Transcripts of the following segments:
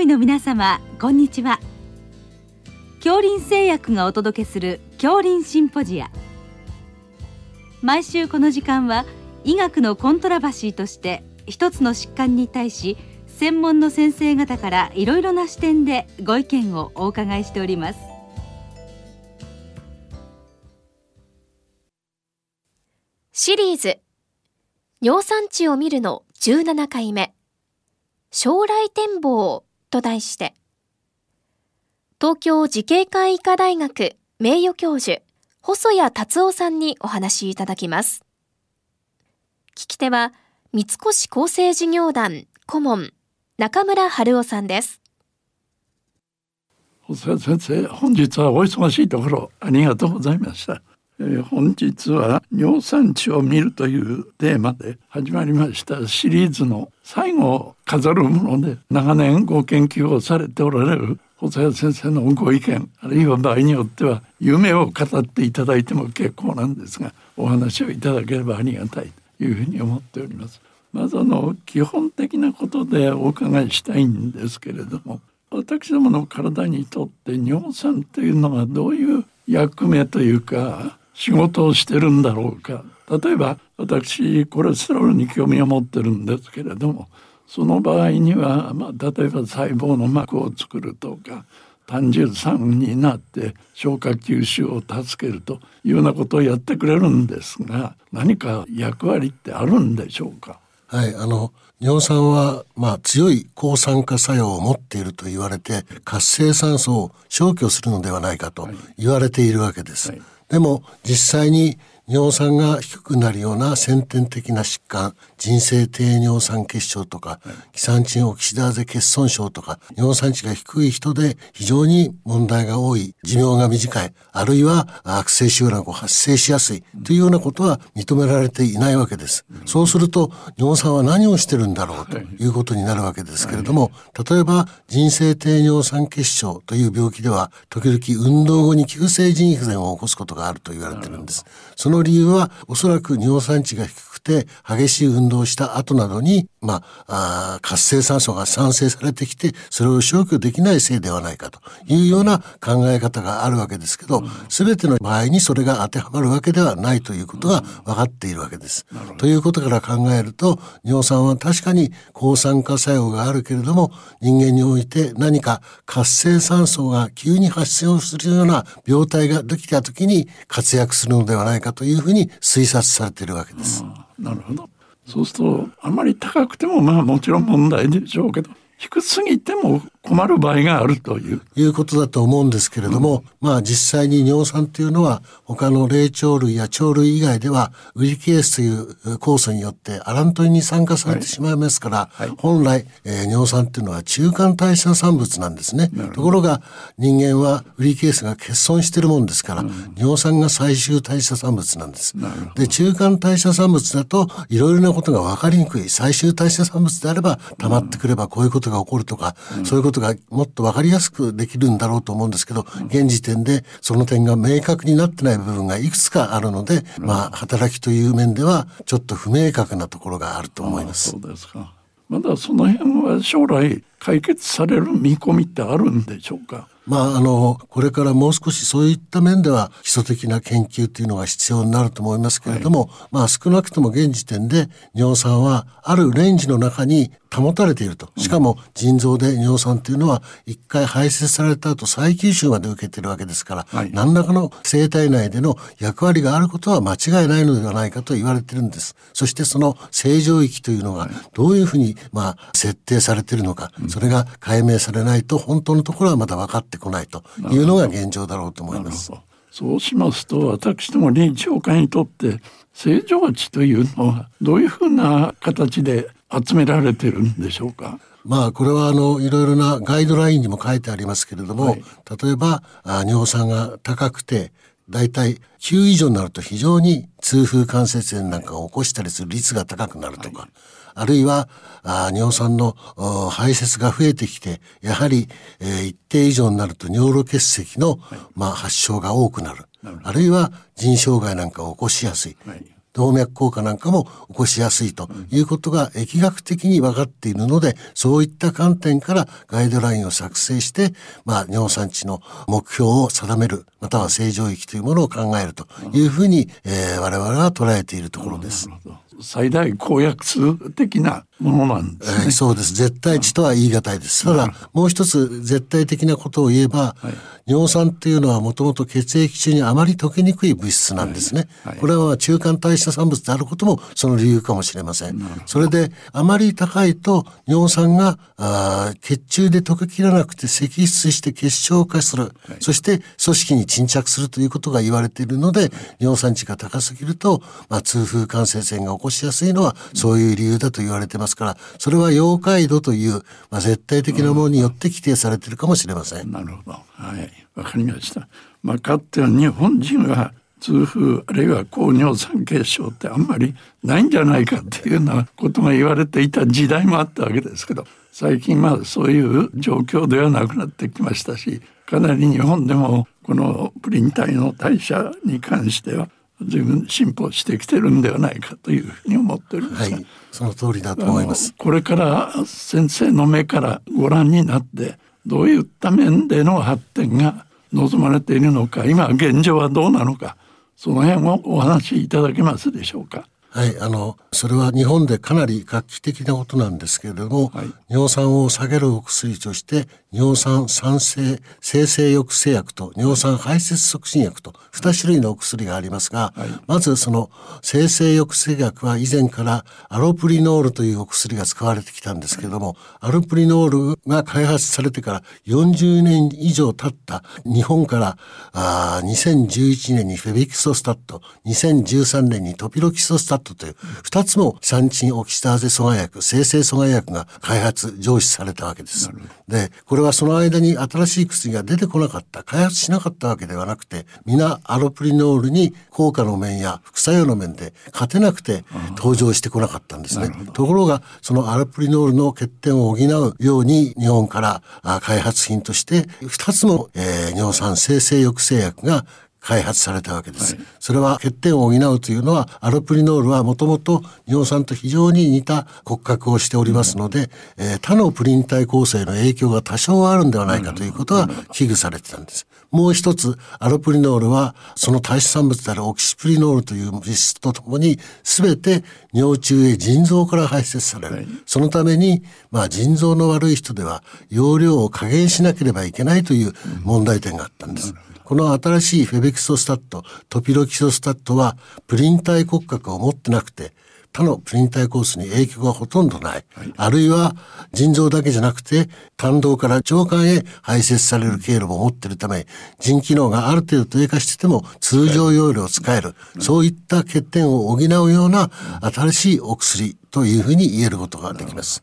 医の皆様こんにちは。恐林製薬がお届けする恐林シンポジア。毎週この時間は医学のコントラバシーとして一つの疾患に対し専門の先生方からいろいろな視点でご意見をお伺いしております。シリーズ。尿酸値を見るの17回目。将来展望と題して東京慈恵会医科大学名誉教授細谷達夫さんにお話いただきます。聞き手は三越厚生事業団顧問中村春夫さんです。細谷先生本日はお忙しいところありがとうございました、本日は尿酸値を見るというテーマで始まりましたシリーズの最後を飾るもので長年ご研究をされておられる細谷先生のご意見あるいは場合によっては夢を語っていただいても結構なんですがお話をいただければありがたいというふうに思っております。まずあの基本的なことでお伺いしたいんですけれども私どもの体にとって尿酸というのがどういう役目というか仕事をしてるんだろうか。例えば私コレステロールに興味を持ってるんですけれどもその場合には、まあ、例えば細胞の膜を作るとか単純酸になって消化吸収を助けるというようなことをやってくれるんですが何か役割ってあるんでしょうか？はいあの尿酸は、まあ、強い抗酸化作用を持っていると言われて活性酸素を消去するのではないかと言われているわけです。はいはいでも実際に尿酸が低くなるような先天的な疾患、人生低尿酸血症とか、キサンチンオキシダーゼ欠損症とか、尿酸値が低い人で非常に問題が多い、寿命が短い、あるいは悪性腫瘍が発生しやすいというようなことは認められていないわけです。そうすると、尿酸は何をしてるんだろうということになるわけですけれども、例えば人生低尿酸血症という病気では、時々運動後に急性腎不全を起こすことがあると言われてるんです。その理由はおそらく尿酸値が低くて激しい運動をした後などに、まあ、あ活性酸素が産生されてきてそれを消去できないせいではないかというような考え方があるわけですけど、全ての場合にそれが当てはまるわけではないということが分かっているわけです。ということから考えると尿酸は確かに抗酸化作用があるけれども人間において何か活性酸素が急に発生をするような病態ができた時に活躍するのではないかといういうふうに推察されているわけです。なるほど。そうするとあまり高くてもまあもちろん問題でしょうけど低すぎても困る場合があるという。いうことだと思うんですけれども、うん、まあ実際に尿酸というのは他の霊長類や鳥類以外ではウリケースという酵素によってアラントリンに酸化されてしまいますから、はいはい、本来、えー、尿酸っていうのは中間代謝産物なんですね。ところが人間はウリケースが欠損してるもんですから、うん、尿酸が最終代謝産物なんです。で、中間代謝産物だといろいろなことが分かりにくい。最終代謝産物であれば溜まってくればこういうことが起こるとか、うん、そういうことことがもっと分かりやすくできるんだろうと思うんですけど、現時点でその点が明確になってない部分がいくつかあるので、まあ、働きという面ではちょっと不明確なところがあると思います。そうですか。まだその辺は将来解決される見込みってあるんでしょうか？まあ、あの、これからもう少しそういった面では基礎的な研究っていうのが必要になると思いますけれども、はい、まあ少なくとも現時点で尿酸はあるレンジの中に保たれていると。しかも腎臓で尿酸っていうのは一回排泄された後再吸収まで受けてるわけですから、はい、何らかの生体内での役割があることは間違いないのではないかと言われてるんです。そしてその正常域というのがどういうふうにまあ設定されているのか、それが解明されないと本当のところはまだ分かってこないというのが現状だろうと思います。そうしますと私ども臨床家にとって正常値というのはどういうふうな形で集められてるんでしょうか？まあこれはあのいろいろなガイドラインにも書いてありますけれども、はい、例えばあ尿酸が高くてだいたい9以上になると非常に痛風関節炎なんかを起こしたりする率が高くなるとか、はい、あるいはあ尿酸の排泄が増えてきてやはり、えー、一定以上になると尿路結石の、はい、まあ、発症が多くなる。あるいは腎障害なんかを起こしやすい、動脈硬化なんかも起こしやすいということが疫学的に分かっているので、そういった観点からガイドラインを作成して、まあ、尿酸値の目標を定める、または正常域というものを考えるというふうに、えー、我々は捉えているところです。最大公約数的なものなんですね、えー、そうです。絶対値とは言い難いです。ただ、もう一つ絶対的なことを言えば、はい、尿酸っていうのはもともと血液中にあまり溶けにくい物質なんですね。はい。はい、これは中間代謝産物であることもその理由かもしれません。それで、あまり高いと尿酸があ血中で溶けきらなくて析出して結晶化する、そして組織に沈着するということが言われているので、尿酸値が高すぎると、まあ、痛風感染性が起こしやすいのはそういう理由だと言われてますから、それは溶解度という、まあ、絶対的なものによって規定されているかもしれません。なるほど。はい。わかりました。まあ、かつては日本人は痛風あるいは高尿酸血症ってあんまりないんじゃないかっていうようなことが言われていた時代もあったわけですけど最近まあそういう状況ではなくなってきましたしかなり日本でもこのプリン体の代謝に関しては随分進歩してきてるんではないかというふうに思っております、はい、その通りだと思いますこれから先生の目からご覧になってどういった面での発展が望まれているのか今現状はどうなのかその辺をお話しいただけますでしょうか？はい、あの、それは日本でかなり画期的なことなんですけれども、はい、尿酸を下げるお薬として、尿酸酸性生成抑制薬と尿酸排泄促進薬と2種類のお薬がありますが、はい、まずその生成抑制薬は以前からアロプリノールというお薬が使われてきたんですけれども、アロプリノールが開発されてから40年以上経った日本からあ2011年にフェビキソスタット、2013年にトピロキソスタットという2つもサンチンオキシターゼ阻害薬、生成阻害薬が開発、上司されたわけです。で、これはその間に新しい薬が出てこなかった、開発しなかったわけではなくて、皆アロプリノールに効果の面や副作用の面で勝てなくて登場してこなかったんですね。ところが、そのアロプリノールの欠点を補うように日本から開発品として2つの、えー、尿酸生成抑制薬が開発されたわけです。はい、それは欠点を補うというのは、アロプリノールはもともと尿酸と非常に似た骨格をしておりますので、えー、他のプリン体構成の影響が多少あるんではないかということは危惧されてたんです。もう一つ、アロプリノールは、その代謝産物であるオキシプリノールという物質とともに、すべて尿中へ腎臓から排泄される。はい、そのために、まあ腎臓の悪い人では、容量を加減しなければいけないという問題点があったんです。うんこの新しいフェベキソスタット、トピロキソスタットは、プリン体骨格を持ってなくて、他のプリン体コースに影響がほとんどない。はい、あるいは腎臓だけじゃなくて胆道から腸管へ排泄される経路も持っているため、腎機能がある程度低下してても通常容量を使える。はい、そういった欠点を補うような新しいお薬というふうに言えることができます。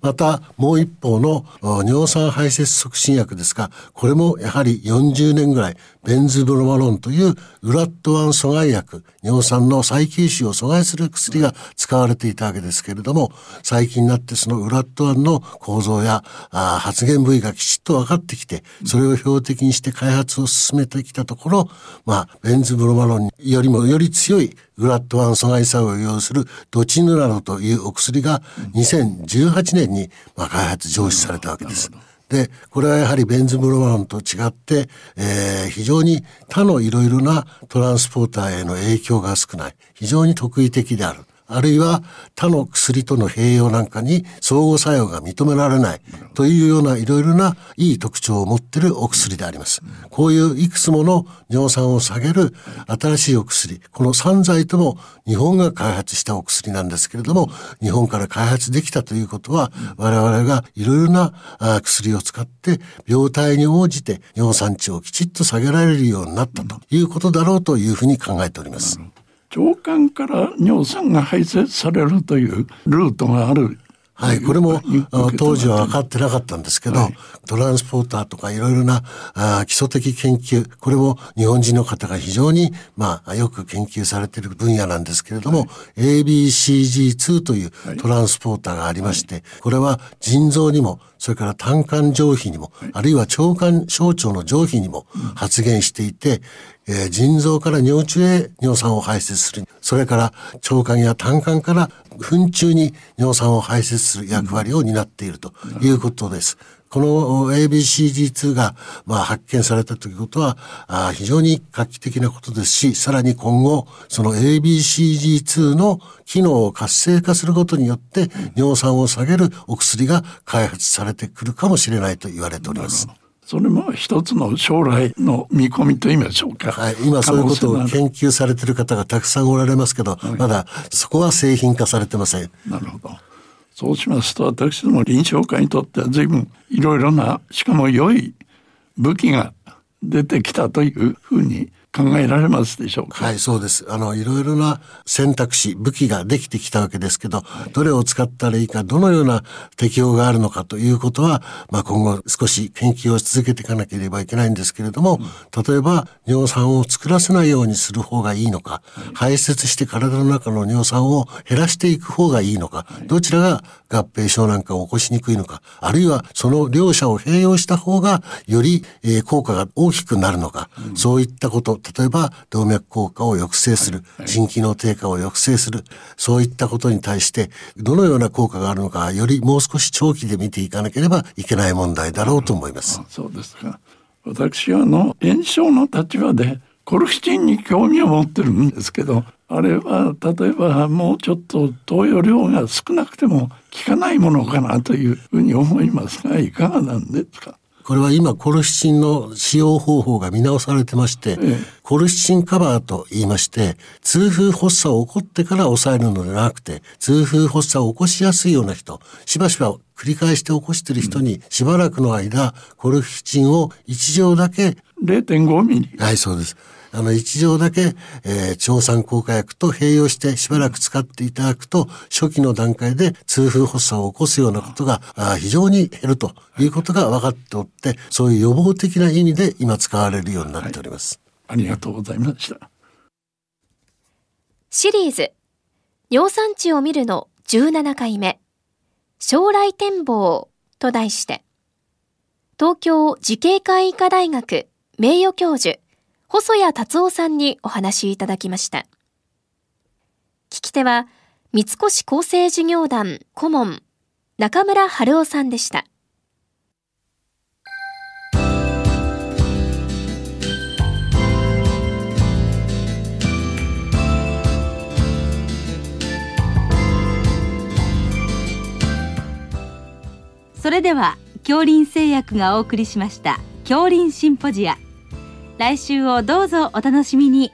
また、もう一方の尿酸排泄促進薬ですが、これもやはり40年ぐらい、ベンズブロマロンというウラット1阻害薬、尿酸の再吸収を阻害する薬が使われていたわけですけれども、最近になってそのウラット1の構造や発現部位がきちっと分かってきて、それを標的にして開発を進めてきたところ、まあ、ベンズブロマロンよりもより強いグラッド1阻害作用を要するドチヌラノというお薬が2018年にまあ開発上司されたわけです。で、これはやはりベンズブロマロンと違って、えー、非常に他のいろいろなトランスポーターへの影響が少ない。非常に特異的である。あるいは他の薬との併用なんかに相互作用が認められないというようないろいろないい特徴を持っているお薬であります。こういういくつもの尿酸を下げる新しいお薬、この3剤とも日本が開発したお薬なんですけれども、日本から開発できたということは、我々がいろいろな薬を使って病態に応じて尿酸値をきちっと下げられるようになったということだろうというふうに考えております。腸管から尿酸が排泄されるというルートがある。はい、これも当時は分かってなかったんですけど、はい、トランスポーターとかいろいろなあ基礎的研究、これも日本人の方が非常に、まあ、よく研究されている分野なんですけれども、はい、ABCG2 というトランスポーターがありまして、これは腎臓にも、それから胆管上皮にも、あるいは腸管小腸の上皮にも発現していて、えー、腎臓から尿中へ尿酸を排泄する。それから腸管や胆管から糞中に尿酸を排泄する役割を担っているということです。この ABCG2 が、まあ、発見されたということは非常に画期的なことですし、さらに今後、その ABCG2 の機能を活性化することによって、尿酸を下げるお薬が開発されてくるかもしれないと言われております。それも一つの将来の見込みと言いましょうか。はい、今そういうことを研究されている方がたくさんおられますけど、はい、まだそこは製品化されてません。なるほど。そうしますと私ども臨床家にとっては随分いろいろなしかも良い武器が出てきたというふうに考えられますでしょうか？はい、そうです。あの、いろいろな選択肢、武器ができてきたわけですけど、どれを使ったらいいか、どのような適用があるのかということは、まあ今後少し研究を続けていかなければいけないんですけれども、例えば尿酸を作らせないようにする方がいいのか、排泄して体の中の尿酸を減らしていく方がいいのか、どちらが合併症なんかを起こしにくいのか、あるいはその両者を併用した方がより、えー、効果が大きくなるのか、そういったこと、例えば動脈硬化を抑制する、腎機能低下を抑制する、そういったことに対してどのような効果があるのか、よりもう少し長期で見ていかなければいけない問題だろうと思います。そうですか。私はあの炎症の立場でコルキチンに興味を持ってるんですけどあれは例えばもうちょっと投与量が少なくても効かないものかなというふうに思いますがいかがなんですか？これは今コルシチンの使用方法が見直されてまして、ええ、コルシチンカバーと言いまして、痛風発作を起こってから抑えるのではなくて、痛風発作を起こしやすいような人、しばしば繰り返して起こしている人にしばらくの間、コルシチンを1錠だけ。0.5ミリ。はい、そうです。あの、一錠だけ、えー、調酸効果薬と併用してしばらく使っていただくと、初期の段階で痛風発作を起こすようなことがあ非常に減るということが分かっておって、そういう予防的な意味で今使われるようになっております。はい、ありがとうございました。シリーズ、尿酸値を見るの17回目、将来展望と題して、東京慈恵会医科大学名誉教授、細谷達夫さんにお話いただきました。聞き手は、三越厚生事業団顧問、中村春夫さんでした。それでは、恐林製薬がお送りしました、恐林シンポジア。来週をどうぞお楽しみに。